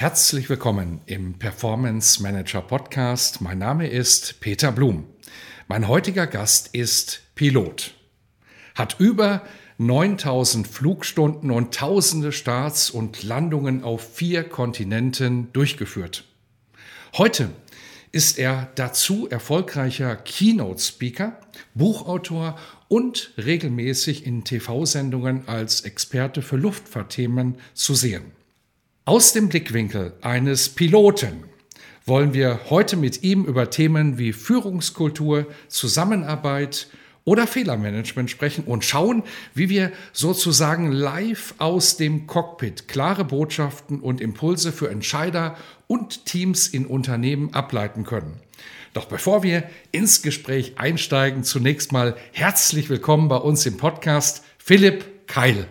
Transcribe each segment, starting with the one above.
Herzlich willkommen im Performance Manager Podcast. Mein Name ist Peter Blum. Mein heutiger Gast ist Pilot. Hat über 9000 Flugstunden und tausende Starts und Landungen auf vier Kontinenten durchgeführt. Heute ist er dazu erfolgreicher Keynote-Speaker, Buchautor und regelmäßig in TV-Sendungen als Experte für Luftfahrtthemen zu sehen. Aus dem Blickwinkel eines Piloten wollen wir heute mit ihm über Themen wie Führungskultur, Zusammenarbeit oder Fehlermanagement sprechen und schauen, wie wir sozusagen live aus dem Cockpit klare Botschaften und Impulse für Entscheider und Teams in Unternehmen ableiten können. Doch bevor wir ins Gespräch einsteigen, zunächst mal herzlich willkommen bei uns im Podcast Philipp Keil.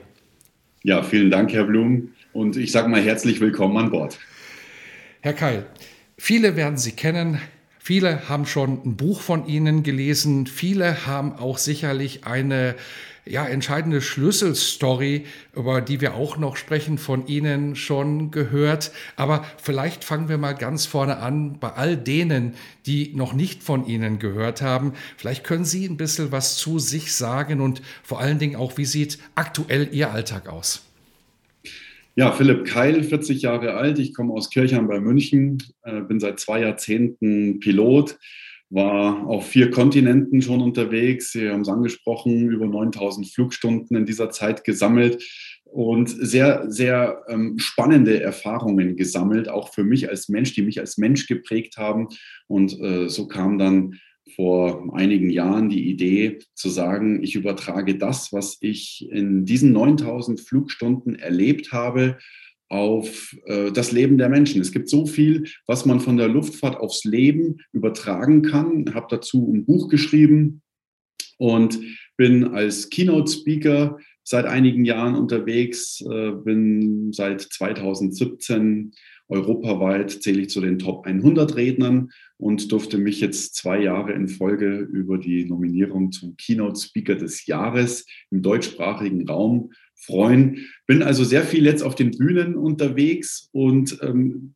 Ja, vielen Dank, Herr Blum. Und ich sage mal herzlich willkommen an Bord. Herr Keil, viele werden Sie kennen. Viele haben schon ein Buch von Ihnen gelesen. Viele haben auch sicherlich eine ja, entscheidende Schlüsselstory, über die wir auch noch sprechen, von Ihnen schon gehört. Aber vielleicht fangen wir mal ganz vorne an bei all denen, die noch nicht von Ihnen gehört haben. Vielleicht können Sie ein bisschen was zu sich sagen und vor allen Dingen auch, wie sieht aktuell Ihr Alltag aus? Ja, Philipp Keil, 40 Jahre alt. Ich komme aus Kirchheim bei München, äh, bin seit zwei Jahrzehnten Pilot, war auf vier Kontinenten schon unterwegs. Sie haben es angesprochen, über 9000 Flugstunden in dieser Zeit gesammelt und sehr, sehr ähm, spannende Erfahrungen gesammelt, auch für mich als Mensch, die mich als Mensch geprägt haben. Und äh, so kam dann vor einigen Jahren die Idee zu sagen, ich übertrage das, was ich in diesen 9000 Flugstunden erlebt habe, auf äh, das Leben der Menschen. Es gibt so viel, was man von der Luftfahrt aufs Leben übertragen kann. Ich habe dazu ein Buch geschrieben und bin als Keynote-Speaker seit einigen Jahren unterwegs, äh, bin seit 2017 Europaweit zähle ich zu den Top 100 Rednern und durfte mich jetzt zwei Jahre in Folge über die Nominierung zum Keynote Speaker des Jahres im deutschsprachigen Raum freuen. Bin also sehr viel jetzt auf den Bühnen unterwegs und ähm,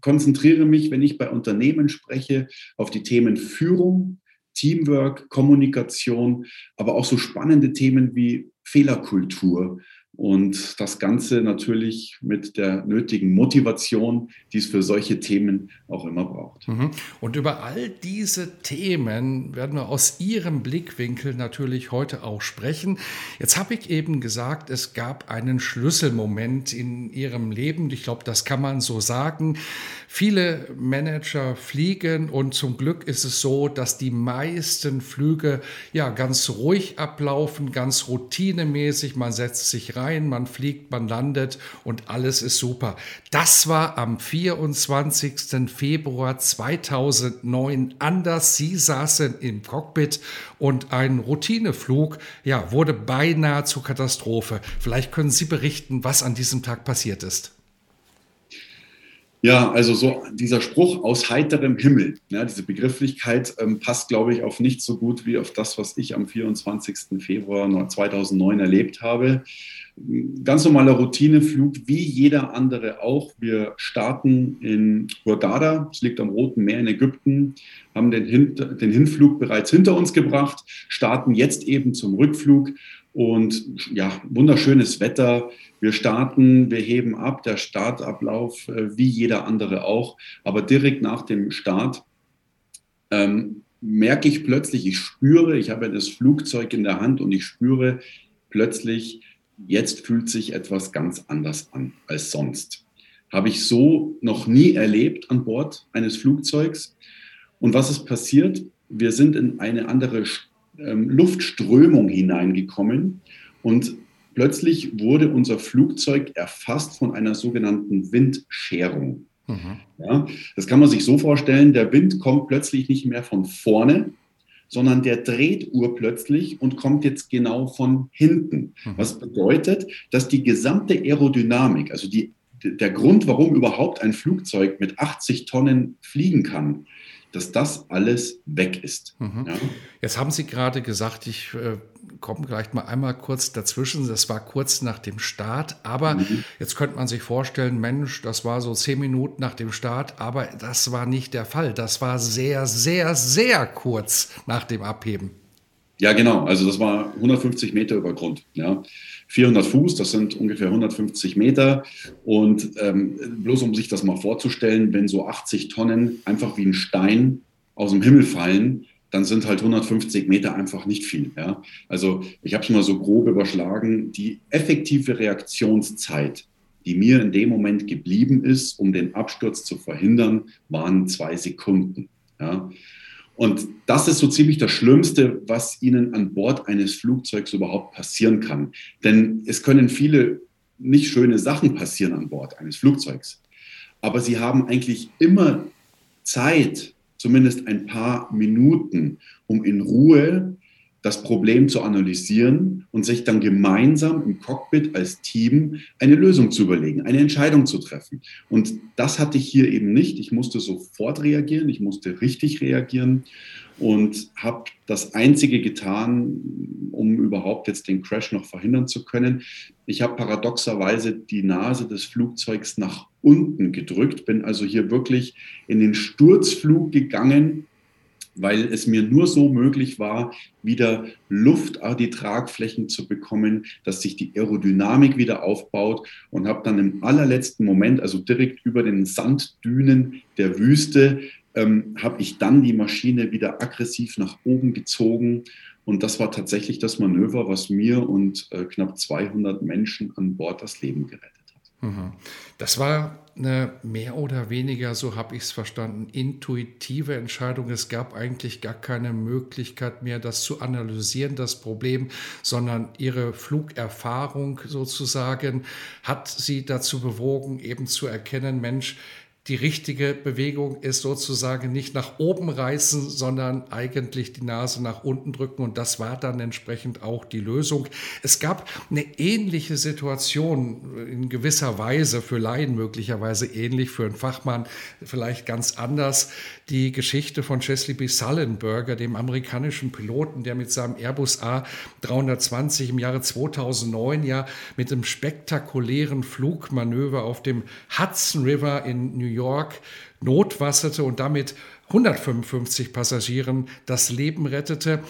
konzentriere mich, wenn ich bei Unternehmen spreche, auf die Themen Führung, Teamwork, Kommunikation, aber auch so spannende Themen wie Fehlerkultur und das Ganze natürlich mit der nötigen Motivation, die es für solche Themen auch immer braucht. Mhm. Und über all diese Themen werden wir aus Ihrem Blickwinkel natürlich heute auch sprechen. Jetzt habe ich eben gesagt, es gab einen Schlüsselmoment in Ihrem Leben. Ich glaube, das kann man so sagen. Viele Manager fliegen und zum Glück ist es so, dass die meisten Flüge ja ganz ruhig ablaufen, ganz routinemäßig. Man setzt sich rein, man fliegt, man landet und alles ist super. Das war am 24. Februar 2009 anders. Sie saßen im Cockpit und ein Routineflug ja, wurde beinahe zur Katastrophe. Vielleicht können Sie berichten, was an diesem Tag passiert ist. Ja, also so dieser Spruch aus heiterem Himmel, ja, diese Begrifflichkeit ähm, passt, glaube ich, auf nicht so gut wie auf das, was ich am 24. Februar 2009 erlebt habe. Ganz normaler Routineflug, wie jeder andere auch. Wir starten in Hurghada, es liegt am Roten Meer in Ägypten, haben den, Hin den Hinflug bereits hinter uns gebracht, starten jetzt eben zum Rückflug und ja, wunderschönes Wetter. Wir starten, wir heben ab, der Startablauf äh, wie jeder andere auch. Aber direkt nach dem Start ähm, merke ich plötzlich, ich spüre, ich habe das Flugzeug in der Hand und ich spüre plötzlich, jetzt fühlt sich etwas ganz anders an als sonst. Habe ich so noch nie erlebt an Bord eines Flugzeugs. Und was ist passiert? Wir sind in eine andere ähm, Luftströmung hineingekommen Und plötzlich wurde unser Flugzeug erfasst von einer sogenannten Windscherung. Mhm. Ja, das kann man sich so vorstellen, der Wind kommt plötzlich nicht mehr von vorne, sondern der dreht urplötzlich und kommt jetzt genau von hinten. Mhm. Was bedeutet, dass die gesamte Aerodynamik, also die, der Grund, warum überhaupt ein Flugzeug mit 80 Tonnen fliegen kann, dass das alles weg ist. Mhm. Ja? Jetzt haben Sie gerade gesagt, ich äh, komme gleich mal einmal kurz dazwischen. Das war kurz nach dem Start, aber mhm. jetzt könnte man sich vorstellen, Mensch, das war so zehn Minuten nach dem Start, aber das war nicht der Fall. Das war sehr, sehr, sehr kurz nach dem Abheben. Ja, genau. Also das war 150 Meter über Grund. Ja. 400 Fuß, das sind ungefähr 150 Meter. Und ähm, bloß um sich das mal vorzustellen, wenn so 80 Tonnen einfach wie ein Stein aus dem Himmel fallen, dann sind halt 150 Meter einfach nicht viel. Ja? Also ich habe es mal so grob überschlagen. Die effektive Reaktionszeit, die mir in dem Moment geblieben ist, um den Absturz zu verhindern, waren zwei Sekunden. Ja? Und das ist so ziemlich das Schlimmste, was Ihnen an Bord eines Flugzeugs überhaupt passieren kann. Denn es können viele nicht schöne Sachen passieren an Bord eines Flugzeugs. Aber Sie haben eigentlich immer Zeit, zumindest ein paar Minuten, um in Ruhe das Problem zu analysieren und sich dann gemeinsam im Cockpit als Team eine Lösung zu überlegen, eine Entscheidung zu treffen. Und das hatte ich hier eben nicht. Ich musste sofort reagieren, ich musste richtig reagieren und habe das Einzige getan, um überhaupt jetzt den Crash noch verhindern zu können. Ich habe paradoxerweise die Nase des Flugzeugs nach unten gedrückt, bin also hier wirklich in den Sturzflug gegangen weil es mir nur so möglich war, wieder Luft an die Tragflächen zu bekommen, dass sich die Aerodynamik wieder aufbaut und habe dann im allerletzten Moment, also direkt über den Sanddünen der Wüste, ähm, habe ich dann die Maschine wieder aggressiv nach oben gezogen. Und das war tatsächlich das Manöver, was mir und äh, knapp 200 Menschen an Bord das Leben gerettet. Das war eine mehr oder weniger, so habe ich es verstanden, intuitive Entscheidung. Es gab eigentlich gar keine Möglichkeit mehr, das zu analysieren, das Problem, sondern ihre Flugerfahrung sozusagen hat sie dazu bewogen, eben zu erkennen, Mensch, die richtige Bewegung ist sozusagen nicht nach oben reißen, sondern eigentlich die Nase nach unten drücken. Und das war dann entsprechend auch die Lösung. Es gab eine ähnliche Situation in gewisser Weise, für Laien möglicherweise ähnlich, für einen Fachmann vielleicht ganz anders. Die Geschichte von Chesley B. Sullenberger, dem amerikanischen Piloten, der mit seinem Airbus A320 im Jahre 2009 ja mit einem spektakulären Flugmanöver auf dem Hudson River in New York notwasserte und damit 155 Passagieren das Leben rettete.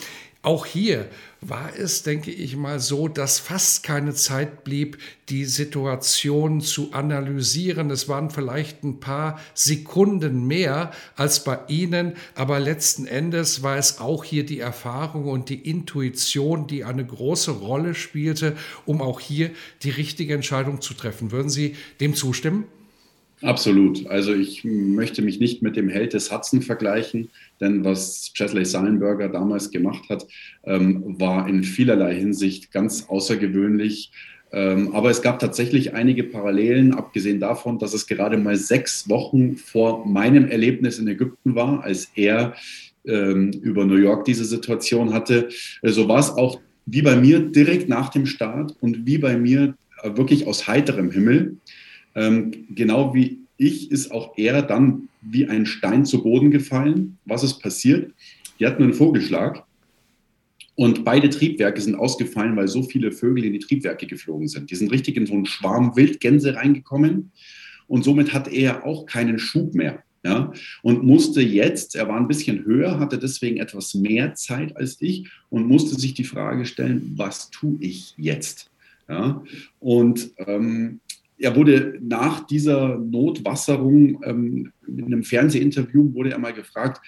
Auch hier war es, denke ich mal, so, dass fast keine Zeit blieb, die Situation zu analysieren. Es waren vielleicht ein paar Sekunden mehr als bei Ihnen, aber letzten Endes war es auch hier die Erfahrung und die Intuition, die eine große Rolle spielte, um auch hier die richtige Entscheidung zu treffen. Würden Sie dem zustimmen? Absolut. Also ich möchte mich nicht mit dem Held des Hudson vergleichen, denn was Chesley Sullenberger damals gemacht hat, ähm, war in vielerlei Hinsicht ganz außergewöhnlich. Ähm, aber es gab tatsächlich einige Parallelen, abgesehen davon, dass es gerade mal sechs Wochen vor meinem Erlebnis in Ägypten war, als er ähm, über New York diese Situation hatte. So war es auch wie bei mir direkt nach dem Start und wie bei mir äh, wirklich aus heiterem Himmel. Ähm, genau wie ich ist auch er dann wie ein Stein zu Boden gefallen. Was ist passiert? Die hatten einen Vogelschlag und beide Triebwerke sind ausgefallen, weil so viele Vögel in die Triebwerke geflogen sind. Die sind richtig in so einen Schwarm Wildgänse reingekommen und somit hat er auch keinen Schub mehr. Ja, und musste jetzt, er war ein bisschen höher, hatte deswegen etwas mehr Zeit als ich und musste sich die Frage stellen, was tue ich jetzt? Ja, und ähm, er wurde nach dieser Notwasserung ähm, in einem Fernsehinterview wurde er mal gefragt,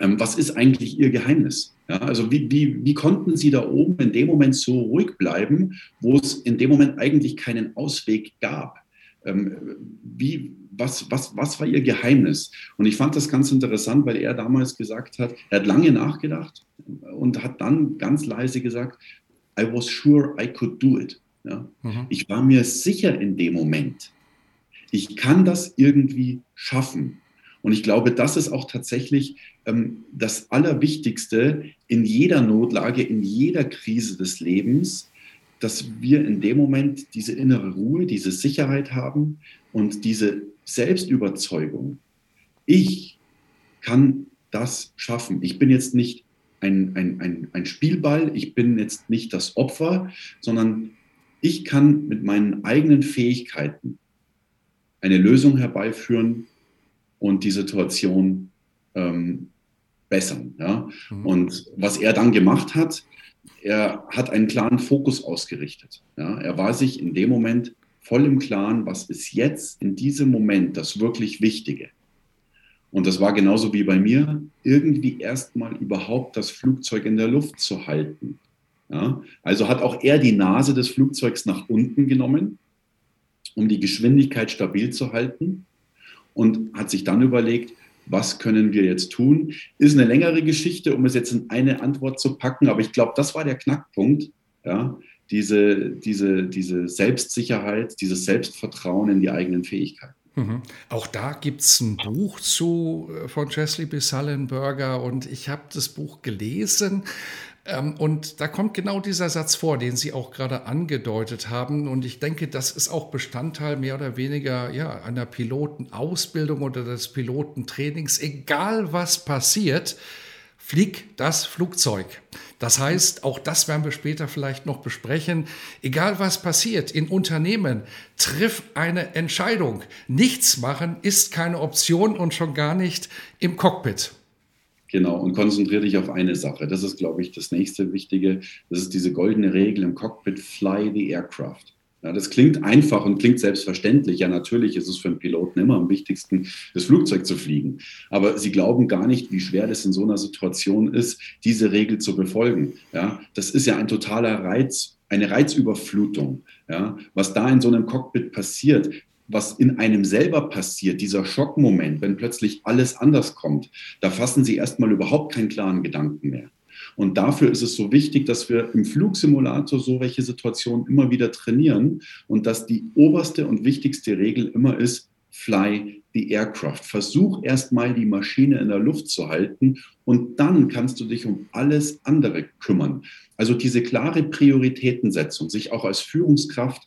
ähm, was ist eigentlich Ihr Geheimnis? Ja, also wie, wie, wie konnten Sie da oben in dem Moment so ruhig bleiben, wo es in dem Moment eigentlich keinen Ausweg gab? Ähm, wie, was, was, was war Ihr Geheimnis? Und ich fand das ganz interessant, weil er damals gesagt hat, er hat lange nachgedacht und hat dann ganz leise gesagt, I was sure I could do it. Ja? Mhm. Ich war mir sicher in dem Moment, ich kann das irgendwie schaffen. Und ich glaube, das ist auch tatsächlich ähm, das Allerwichtigste in jeder Notlage, in jeder Krise des Lebens, dass wir in dem Moment diese innere Ruhe, diese Sicherheit haben und diese Selbstüberzeugung. Ich kann das schaffen. Ich bin jetzt nicht ein, ein, ein, ein Spielball, ich bin jetzt nicht das Opfer, sondern ich kann mit meinen eigenen Fähigkeiten eine Lösung herbeiführen und die Situation ähm, bessern. Ja? Mhm. Und was er dann gemacht hat, er hat einen klaren Fokus ausgerichtet. Ja? Er war sich in dem Moment voll im Klaren, was ist jetzt in diesem Moment das wirklich Wichtige. Und das war genauso wie bei mir, irgendwie erstmal überhaupt das Flugzeug in der Luft zu halten. Ja? Also hat auch er die Nase des Flugzeugs nach unten genommen, um die Geschwindigkeit stabil zu halten und hat sich dann überlegt, was können wir jetzt tun? Ist eine längere Geschichte, um es jetzt in eine Antwort zu packen, aber ich glaube, das war der Knackpunkt, ja, diese, diese, diese Selbstsicherheit, dieses Selbstvertrauen in die eigenen Fähigkeiten. Mhm. Auch da gibt es ein Buch zu äh, von Chesley B. Sullenberger und ich habe das Buch gelesen. Ähm, und da kommt genau dieser Satz vor, den Sie auch gerade angedeutet haben. Und ich denke, das ist auch Bestandteil mehr oder weniger ja, einer Pilotenausbildung oder des Pilotentrainings. Egal was passiert, flieg das Flugzeug. Das heißt, auch das werden wir später vielleicht noch besprechen. Egal was passiert in Unternehmen, triff eine Entscheidung. Nichts machen ist keine Option und schon gar nicht im Cockpit. Genau, und konzentriere dich auf eine Sache. Das ist, glaube ich, das nächste Wichtige. Das ist diese goldene Regel im Cockpit, fly the aircraft. Ja, das klingt einfach und klingt selbstverständlich. Ja, natürlich ist es für einen Piloten immer am wichtigsten, das Flugzeug zu fliegen. Aber sie glauben gar nicht, wie schwer das in so einer Situation ist, diese Regel zu befolgen. Ja, das ist ja ein totaler Reiz, eine Reizüberflutung. Ja, was da in so einem Cockpit passiert, was in einem selber passiert, dieser Schockmoment, wenn plötzlich alles anders kommt, da fassen sie erstmal überhaupt keinen klaren Gedanken mehr. Und dafür ist es so wichtig, dass wir im Flugsimulator so welche Situationen immer wieder trainieren und dass die oberste und wichtigste Regel immer ist, fly the aircraft. Versuch erstmal die Maschine in der Luft zu halten und dann kannst du dich um alles andere kümmern. Also diese klare Prioritätensetzung, sich auch als Führungskraft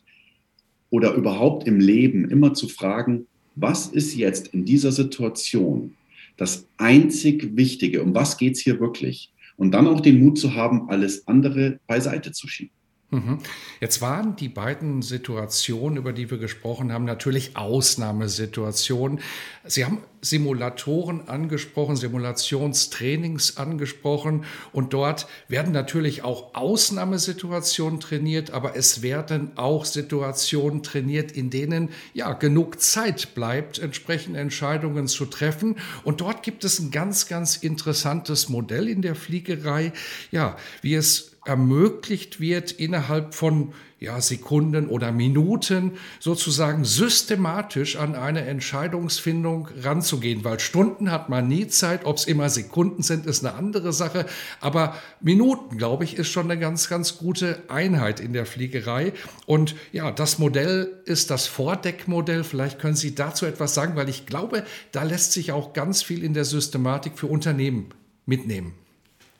oder überhaupt im Leben immer zu fragen, was ist jetzt in dieser Situation das einzig Wichtige? Um was geht es hier wirklich? und dann auch den Mut zu haben, alles andere beiseite zu schieben. Mhm. Jetzt waren die beiden Situationen, über die wir gesprochen haben, natürlich Ausnahmesituationen. Sie haben Simulatoren angesprochen, Simulationstrainings angesprochen und dort werden natürlich auch Ausnahmesituationen trainiert, aber es werden auch Situationen trainiert, in denen ja genug Zeit bleibt, entsprechende Entscheidungen zu treffen. Und dort gibt es ein ganz, ganz interessantes Modell in der Fliegerei, ja, wie es ermöglicht wird, innerhalb von ja, Sekunden oder Minuten sozusagen systematisch an eine Entscheidungsfindung ranzugehen, weil Stunden hat man nie Zeit, ob es immer Sekunden sind, ist eine andere Sache, aber Minuten, glaube ich, ist schon eine ganz, ganz gute Einheit in der Fliegerei. Und ja, das Modell ist das Vordeckmodell, vielleicht können Sie dazu etwas sagen, weil ich glaube, da lässt sich auch ganz viel in der Systematik für Unternehmen mitnehmen.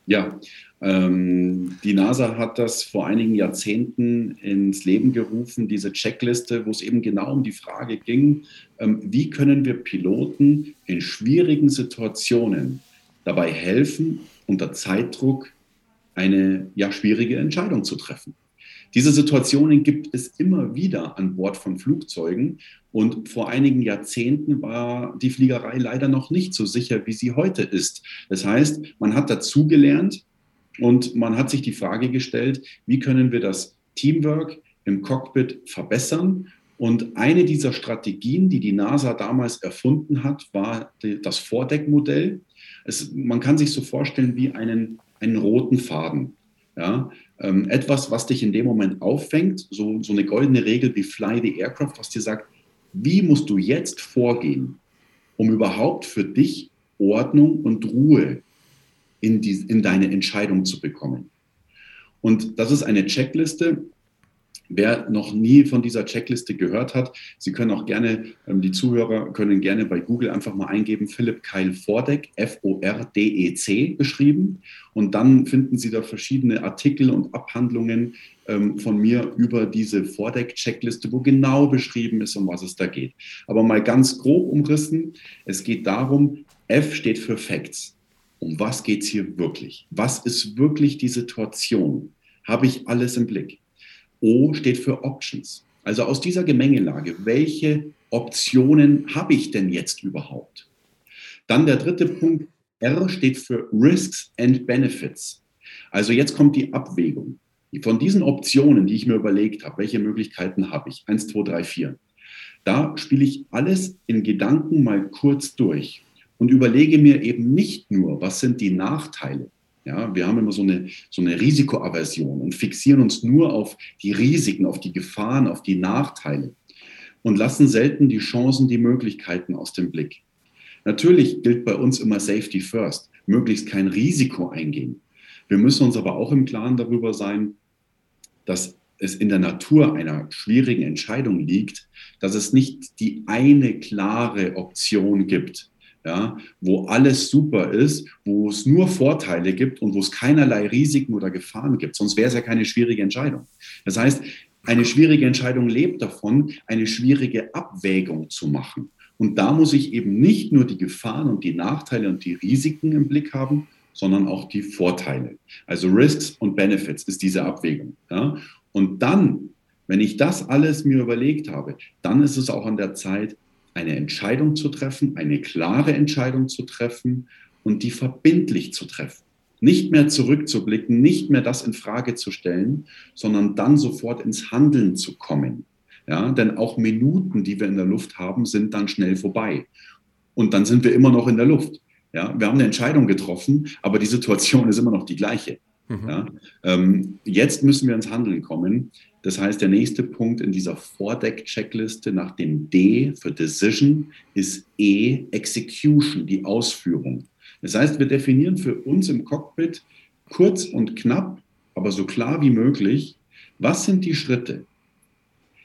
Ja, die NASA hat das vor einigen Jahrzehnten ins Leben gerufen, diese Checkliste, wo es eben genau um die Frage ging, ähm, wie können wir Piloten in schwierigen Situationen dabei helfen, unter Zeitdruck eine ja, schwierige Entscheidung zu treffen. Diese Situationen gibt es immer wieder an Bord von Flugzeugen und vor einigen Jahrzehnten war die Fliegerei leider noch nicht so sicher, wie sie heute ist. Das heißt, man hat dazugelernt, und man hat sich die Frage gestellt, wie können wir das Teamwork im Cockpit verbessern? Und eine dieser Strategien, die die NASA damals erfunden hat, war das Vordeckmodell. Es, man kann sich so vorstellen wie einen, einen roten Faden. Ja? Ähm, etwas, was dich in dem Moment auffängt, so, so eine goldene Regel wie Fly the Aircraft, was dir sagt, wie musst du jetzt vorgehen, um überhaupt für dich Ordnung und Ruhe in, die, in deine Entscheidung zu bekommen. Und das ist eine Checkliste, Wer noch nie von dieser Checkliste gehört hat, Sie können auch gerne, ähm, die Zuhörer können gerne bei Google einfach mal eingeben, Philipp Keil Vordeck, F-O-R-D-E-C geschrieben. Und dann finden Sie da verschiedene Artikel und Abhandlungen ähm, von mir über diese Vordeck-Checkliste, wo genau beschrieben ist, um was es da geht. Aber mal ganz grob umrissen, es geht darum, F steht für Facts. Um was geht es hier wirklich? Was ist wirklich die Situation? Habe ich alles im Blick? O steht für Options. Also aus dieser Gemengelage, welche Optionen habe ich denn jetzt überhaupt? Dann der dritte Punkt, R steht für Risks and Benefits. Also jetzt kommt die Abwägung. Von diesen Optionen, die ich mir überlegt habe, welche Möglichkeiten habe ich? Eins, zwei, drei, vier. Da spiele ich alles in Gedanken mal kurz durch und überlege mir eben nicht nur, was sind die Nachteile, ja, wir haben immer so eine, so eine Risikoaversion und fixieren uns nur auf die Risiken, auf die Gefahren, auf die Nachteile und lassen selten die Chancen, die Möglichkeiten aus dem Blick. Natürlich gilt bei uns immer Safety First, möglichst kein Risiko eingehen. Wir müssen uns aber auch im Klaren darüber sein, dass es in der Natur einer schwierigen Entscheidung liegt, dass es nicht die eine klare Option gibt, ja, wo alles super ist, wo es nur Vorteile gibt und wo es keinerlei Risiken oder Gefahren gibt. Sonst wäre es ja keine schwierige Entscheidung. Das heißt, eine schwierige Entscheidung lebt davon, eine schwierige Abwägung zu machen. Und da muss ich eben nicht nur die Gefahren und die Nachteile und die Risiken im Blick haben, sondern auch die Vorteile. Also Risks und Benefits ist diese Abwägung. Ja? Und dann, wenn ich das alles mir überlegt habe, dann ist es auch an der Zeit, eine Entscheidung zu treffen, eine klare Entscheidung zu treffen und die verbindlich zu treffen. Nicht mehr zurückzublicken, nicht mehr das in Frage zu stellen, sondern dann sofort ins Handeln zu kommen. Ja, denn auch Minuten, die wir in der Luft haben, sind dann schnell vorbei. Und dann sind wir immer noch in der Luft. Ja, wir haben eine Entscheidung getroffen, aber die Situation ist immer noch die gleiche. Mhm. Ja, ähm, jetzt müssen wir ins Handeln kommen. Das heißt, der nächste Punkt in dieser Vordeck-Checkliste nach dem D für Decision ist E, Execution, die Ausführung. Das heißt, wir definieren für uns im Cockpit kurz und knapp, aber so klar wie möglich, was sind die Schritte,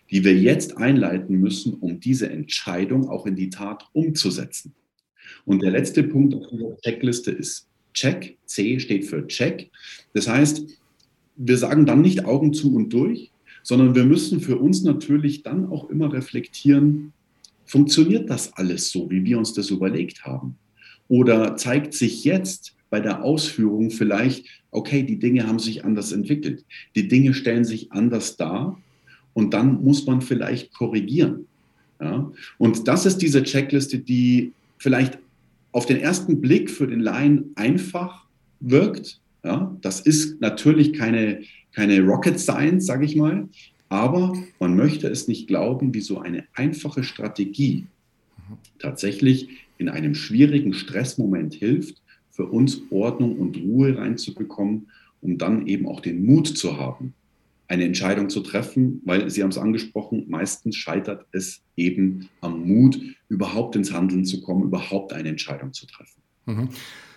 die wir jetzt einleiten müssen, um diese Entscheidung auch in die Tat umzusetzen. Und der letzte Punkt auf dieser Checkliste ist Check. C steht für Check. Das heißt, wir sagen dann nicht Augen zu und durch, sondern wir müssen für uns natürlich dann auch immer reflektieren, funktioniert das alles so, wie wir uns das überlegt haben? Oder zeigt sich jetzt bei der Ausführung vielleicht, okay, die Dinge haben sich anders entwickelt, die Dinge stellen sich anders dar und dann muss man vielleicht korrigieren. Ja? Und das ist diese Checkliste, die vielleicht auf den ersten Blick für den Laien einfach wirkt. Ja? Das ist natürlich keine keine Rocket Science, sage ich mal, aber man möchte es nicht glauben, wie so eine einfache Strategie tatsächlich in einem schwierigen Stressmoment hilft, für uns Ordnung und Ruhe reinzubekommen, um dann eben auch den Mut zu haben, eine Entscheidung zu treffen, weil Sie haben es angesprochen, meistens scheitert es eben am Mut, überhaupt ins Handeln zu kommen, überhaupt eine Entscheidung zu treffen. Mhm.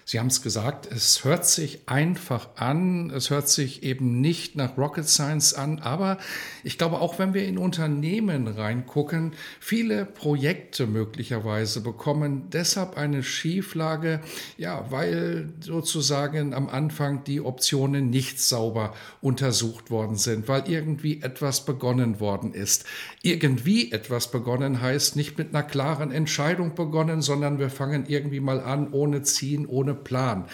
Sie haben es gesagt, es hört sich einfach an, es hört sich eben nicht nach Rocket Science an, aber ich glaube, auch wenn wir in Unternehmen reingucken, viele Projekte möglicherweise bekommen deshalb eine Schieflage, ja, weil sozusagen am Anfang die Optionen nicht sauber untersucht worden sind, weil irgendwie etwas begonnen worden ist. Irgendwie etwas begonnen heißt nicht mit einer klaren Entscheidung begonnen, sondern wir fangen irgendwie mal an, ohne Ziehen, ohne Plan.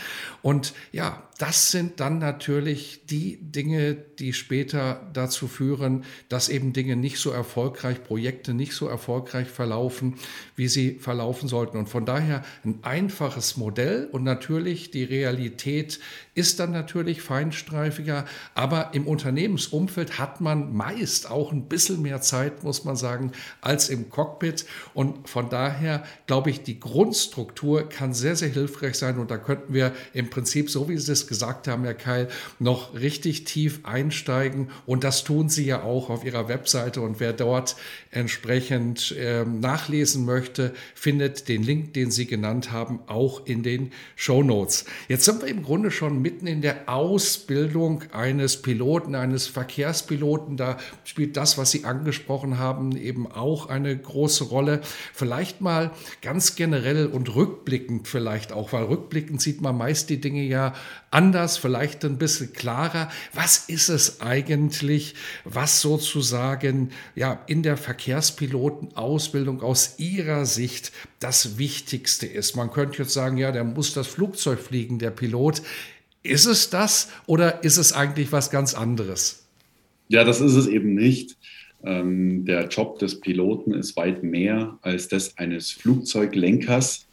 Und ja, das sind dann natürlich die Dinge, die später dazu führen, dass eben Dinge nicht so erfolgreich, Projekte nicht so erfolgreich verlaufen, wie sie verlaufen sollten. Und von daher ein einfaches Modell und natürlich die Realität ist dann natürlich feinstreifiger, aber im Unternehmensumfeld hat man meist auch ein bisschen mehr Zeit, muss man sagen, als im Cockpit. Und von daher glaube ich, die Grundstruktur kann sehr, sehr hilfreich sein und Da könnten wir im Prinzip, so wie Sie es gesagt haben, Herr Keil, noch richtig tief einsteigen. Und das tun Sie ja auch auf Ihrer Webseite. Und wer dort entsprechend äh, nachlesen möchte, findet den Link, den Sie genannt haben, auch in den Show Notes. Jetzt sind wir im Grunde schon mitten in der Ausbildung eines Piloten, eines Verkehrspiloten. Da spielt das, was Sie angesprochen haben, eben auch eine große Rolle. Vielleicht mal ganz generell und rückblickend vielleicht auch, weil rückblickend sieht man meist die Dinge ja anders, vielleicht ein bisschen klarer. Was ist es eigentlich, was sozusagen ja in der Verkehrspilotenausbildung aus Ihrer Sicht das Wichtigste ist? Man könnte jetzt sagen, ja, der muss das Flugzeug fliegen, der Pilot. Ist es das oder ist es eigentlich was ganz anderes? Ja, das ist es eben nicht. Ähm, der Job des Piloten ist weit mehr als das eines Flugzeuglenkers.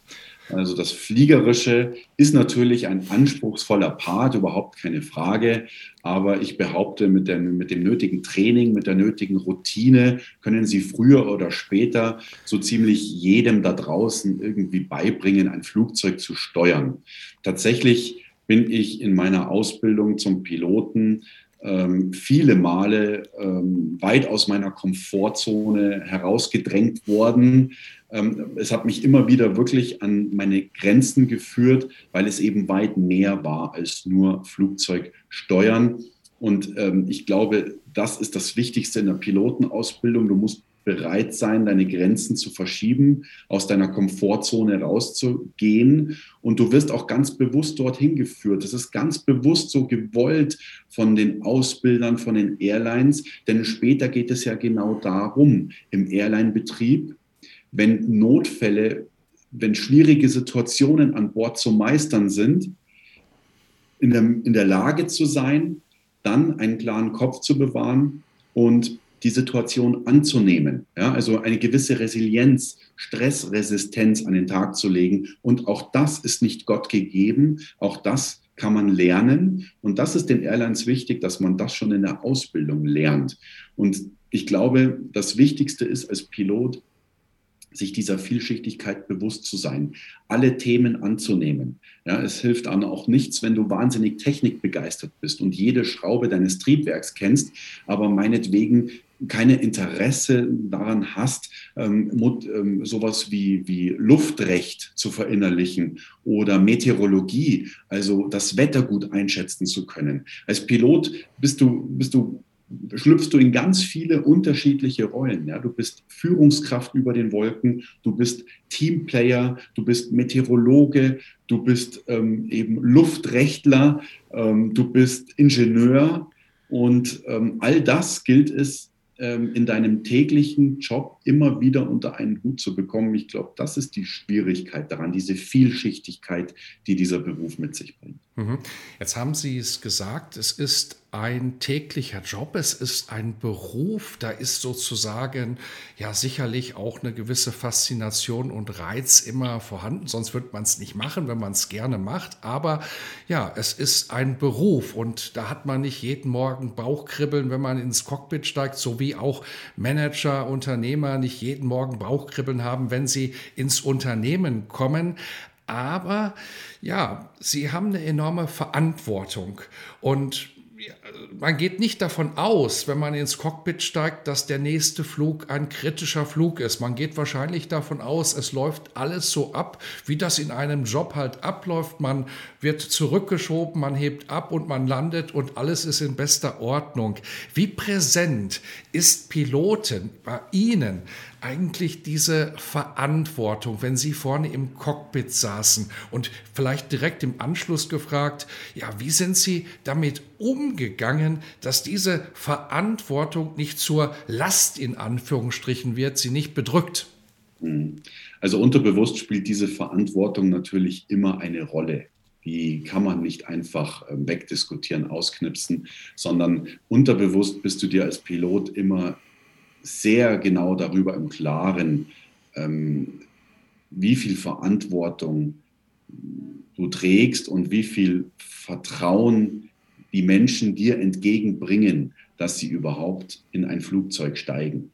Also das Fliegerische ist natürlich ein anspruchsvoller Part, überhaupt keine Frage. Aber ich behaupte, mit dem, mit dem nötigen Training, mit der nötigen Routine können Sie früher oder später so ziemlich jedem da draußen irgendwie beibringen, ein Flugzeug zu steuern. Tatsächlich bin ich in meiner Ausbildung zum Piloten ähm, viele Male ähm, weit aus meiner Komfortzone herausgedrängt worden. Ähm, es hat mich immer wieder wirklich an meine Grenzen geführt, weil es eben weit mehr war als nur Flugzeug steuern. Und ähm, ich glaube, das ist das Wichtigste in der Pilotenausbildung. Du musst bereit sein, deine Grenzen zu verschieben, aus deiner Komfortzone rauszugehen. Und du wirst auch ganz bewusst dorthin geführt. Das ist ganz bewusst so gewollt von den Ausbildern, von den Airlines. Denn später geht es ja genau darum, im Airline-Betrieb, wenn Notfälle, wenn schwierige Situationen an Bord zu meistern sind, in der, in der Lage zu sein, dann einen klaren Kopf zu bewahren und die Situation anzunehmen. Ja, also eine gewisse Resilienz, Stressresistenz an den Tag zu legen. Und auch das ist nicht Gott gegeben. Auch das kann man lernen. Und das ist den Airlines wichtig, dass man das schon in der Ausbildung lernt. Und ich glaube, das Wichtigste ist als Pilot, sich dieser Vielschichtigkeit bewusst zu sein, alle Themen anzunehmen. Ja, es hilft dann auch nichts, wenn du wahnsinnig technikbegeistert bist und jede Schraube deines Triebwerks kennst, aber meinetwegen keine Interesse daran hast, ähm, ähm, sowas wie, wie Luftrecht zu verinnerlichen oder Meteorologie, also das Wetter gut einschätzen zu können. Als Pilot bist du, bist du schlüpfst du in ganz viele unterschiedliche Rollen. Ja? Du bist Führungskraft über den Wolken, du bist Teamplayer, du bist Meteorologe, du bist ähm, eben Luftrechtler, ähm, du bist Ingenieur und ähm, all das gilt es ähm, in deinem täglichen Job immer wieder unter einen Hut zu bekommen. Ich glaube, das ist die Schwierigkeit daran, diese Vielschichtigkeit, die dieser Beruf mit sich bringt. Mhm. Jetzt haben Sie es gesagt, es ist ein täglicher Job, es ist ein Beruf, da ist sozusagen ja sicherlich auch eine gewisse Faszination und Reiz immer vorhanden, sonst würde man es nicht machen, wenn man es gerne macht. Aber ja, es ist ein Beruf. Und da hat man nicht jeden Morgen Bauchkribbeln, wenn man ins Cockpit steigt, so wie auch Manager, Unternehmer nicht jeden Morgen Bauchkribbeln haben, wenn sie ins Unternehmen kommen. Aber ja, sie haben eine enorme Verantwortung. Und man geht nicht davon aus, wenn man ins Cockpit steigt, dass der nächste Flug ein kritischer Flug ist. Man geht wahrscheinlich davon aus, es läuft alles so ab, wie das in einem Job halt abläuft. Man wird zurückgeschoben, man hebt ab und man landet und alles ist in bester Ordnung. Wie präsent ist Piloten bei Ihnen eigentlich diese Verantwortung, wenn Sie vorne im Cockpit saßen und vielleicht direkt im Anschluss gefragt, ja, wie sind Sie damit umgegangen, dass diese Verantwortung nicht zur Last in Anführungsstrichen wird, sie nicht bedrückt? Hm. Also unterbewusst spielt diese Verantwortung natürlich immer eine Rolle. Die kann man nicht einfach ähm, wegdiskutieren, ausknipsen, sondern unterbewusst bist du dir als Pilot immer sehr genau darüber im Klaren, ähm, wie viel Verantwortung du trägst und wie viel Vertrauen die Menschen dir entgegenbringen, dass sie überhaupt in ein Flugzeug steigen.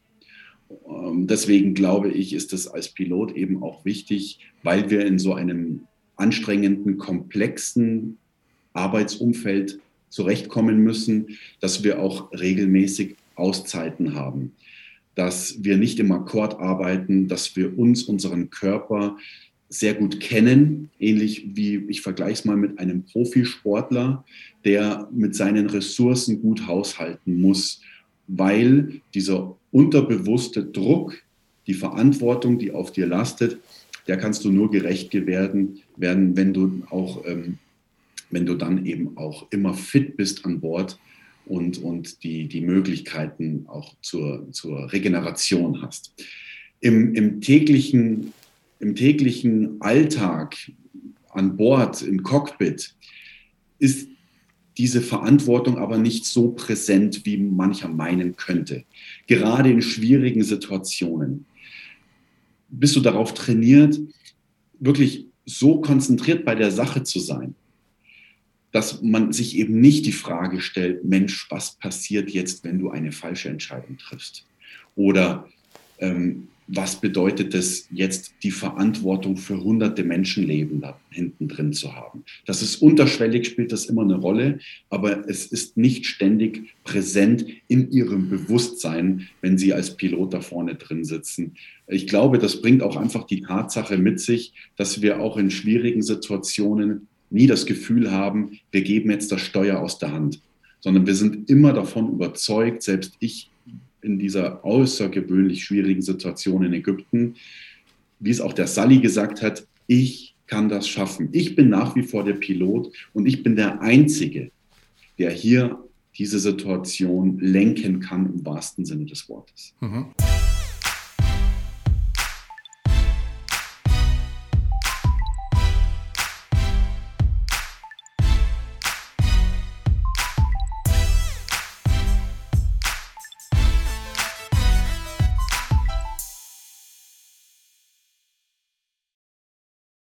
Ähm, deswegen glaube ich, ist es als Pilot eben auch wichtig, weil wir in so einem anstrengenden, komplexen Arbeitsumfeld zurechtkommen müssen, dass wir auch regelmäßig Auszeiten haben, dass wir nicht im Akkord arbeiten, dass wir uns, unseren Körper sehr gut kennen, ähnlich wie ich vergleiche es mal mit einem Profisportler, der mit seinen Ressourcen gut haushalten muss, weil dieser unterbewusste Druck, die Verantwortung, die auf dir lastet, der kannst du nur gerecht werden, werden wenn du auch, ähm, wenn du dann eben auch immer fit bist an Bord und, und die, die Möglichkeiten auch zur, zur Regeneration hast. Im, im, täglichen, Im täglichen Alltag an Bord, im Cockpit, ist diese Verantwortung aber nicht so präsent, wie mancher meinen könnte. Gerade in schwierigen Situationen. Bist du darauf trainiert, wirklich so konzentriert bei der Sache zu sein, dass man sich eben nicht die Frage stellt, Mensch, was passiert jetzt, wenn du eine falsche Entscheidung triffst? Oder ähm, was bedeutet es jetzt, die Verantwortung für hunderte Menschenleben da hinten drin zu haben. Das ist unterschwellig, spielt das immer eine Rolle, aber es ist nicht ständig präsent in ihrem Bewusstsein, wenn sie als Pilot da vorne drin sitzen. Ich glaube, das bringt auch einfach die Tatsache mit sich, dass wir auch in schwierigen Situationen nie das Gefühl haben, wir geben jetzt das Steuer aus der Hand, sondern wir sind immer davon überzeugt, selbst ich in dieser außergewöhnlich schwierigen Situation in Ägypten, wie es auch der Sally gesagt hat, ich kann das schaffen. Ich bin nach wie vor der Pilot und ich bin der Einzige, der hier diese Situation lenken kann im wahrsten Sinne des Wortes. Mhm.